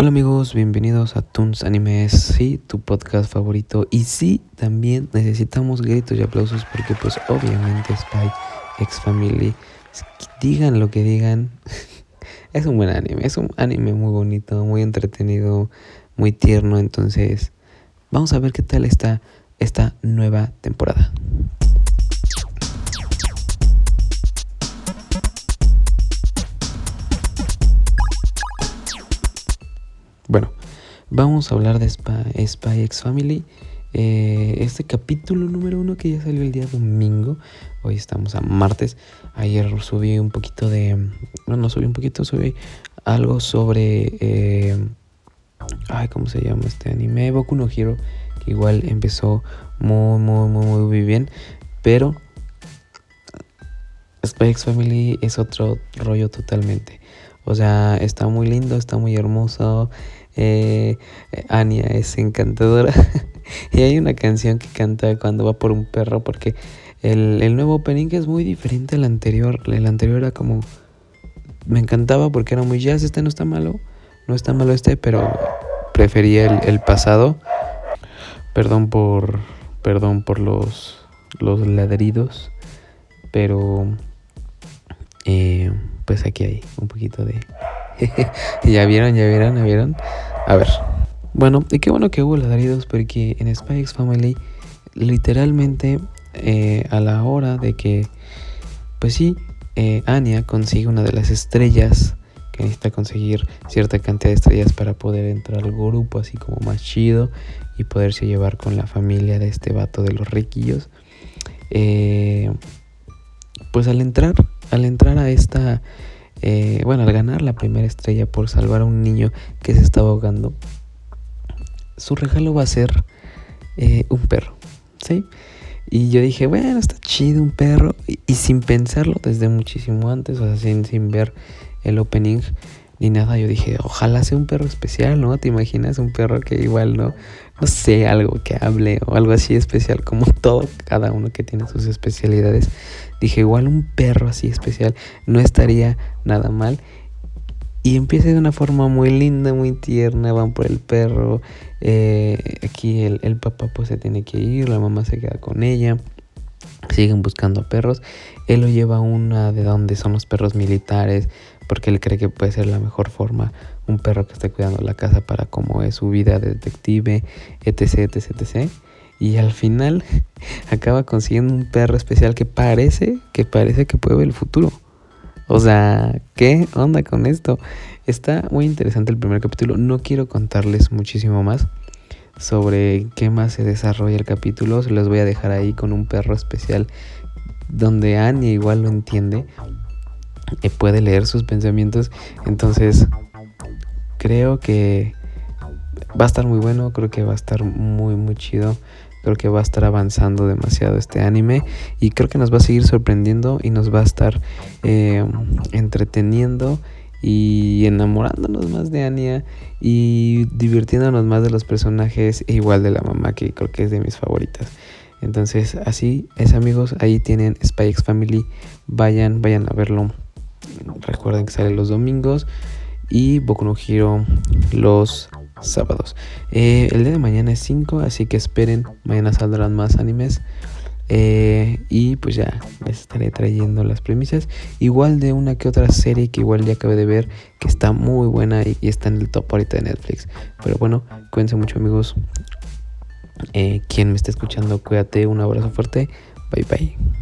Hola amigos, bienvenidos a Toons Animes, sí, tu podcast favorito. Y sí, también necesitamos gritos y aplausos porque pues obviamente Spy X Family, digan lo que digan, es un buen anime, es un anime muy bonito, muy entretenido, muy tierno, entonces vamos a ver qué tal está esta nueva temporada. Vamos a hablar de Spy, X Family. Eh, este capítulo número uno que ya salió el día domingo. Hoy estamos a martes. Ayer subí un poquito de. No, no subí un poquito, subí algo sobre. Eh, ay, ¿cómo se llama este anime? Boku no Hero. Que igual empezó muy, muy, muy, muy bien. Pero. X Family es otro rollo totalmente. O sea, está muy lindo, está muy hermoso. Eh, Anya es encantadora. y hay una canción que canta cuando va por un perro porque el, nuevo opening es muy diferente al anterior. El anterior era como... Me encantaba porque era muy jazz. Este no está malo. No está malo este, pero prefería el, pasado. Perdón por... Perdón por los, los ladridos. Pero... Eh, pues aquí hay un poquito de... ya vieron, ya vieron, ya vieron. A ver. Bueno, y qué bueno que hubo ladridos porque en Spy Family literalmente eh, a la hora de que, pues sí, eh, Anya consigue una de las estrellas que necesita conseguir cierta cantidad de estrellas para poder entrar al grupo así como más chido y poderse llevar con la familia de este vato de los riquillos. Eh, pues al entrar, al entrar a esta eh, bueno, al ganar la primera estrella por salvar a un niño que se estaba ahogando, su regalo va a ser eh, un perro, ¿sí? Y yo dije, bueno, está chido un perro. Y, sin pensarlo desde muchísimo antes, o sea, sin, sin ver el opening ni nada, yo dije, ojalá sea un perro especial, ¿no? ¿Te imaginas un perro que igual no, no sé, algo que hable o algo así especial, como todo, cada uno que tiene sus especialidades. Dije, igual un perro así especial no estaría nada mal. Y empieza de una forma muy linda, muy tierna, van por el perro. Eh, aquí el, el, papá pues se tiene que ir, la mamá se queda con ella. Siguen buscando perros. Él lo lleva a una de donde son los perros militares, porque él cree que puede ser la mejor forma un perro que esté cuidando la casa para cómo es su vida de detective, etc, etc, etc. Y al final acaba consiguiendo un perro especial que parece, que parece que puede ver el futuro. O sea, ¿qué onda con esto? Está muy interesante el primer capítulo. No quiero contarles muchísimo más sobre qué más se desarrolla el capítulo. Se los voy a dejar ahí con un perro especial donde Anya igual lo entiende. Y puede leer sus pensamientos. Entonces, creo que va a estar muy bueno. Creo que va a estar muy, muy chido. Creo que va a estar avanzando demasiado este anime y creo que nos va a seguir sorprendiendo y nos va a estar eh, entreteniendo y enamorándonos más de Anya y divirtiéndonos más de los personajes e igual de la mamá que creo que es de mis favoritas. Entonces así es amigos, ahí tienen Spy X Family, vayan, vayan a verlo. Recuerden que sale los domingos y Boku no Hero los sábados. Eh, el día de mañana es 5, así que esperen, mañana saldrán más animes. Eh, y pues ya les estaré trayendo las premisas. Igual de una que otra serie que igual ya acabé de ver, que está muy buena y, está en el top ahorita de Netflix. Pero bueno, cuídense mucho amigos. Eh, quien me está escuchando, cuídate, un abrazo fuerte. Bye bye.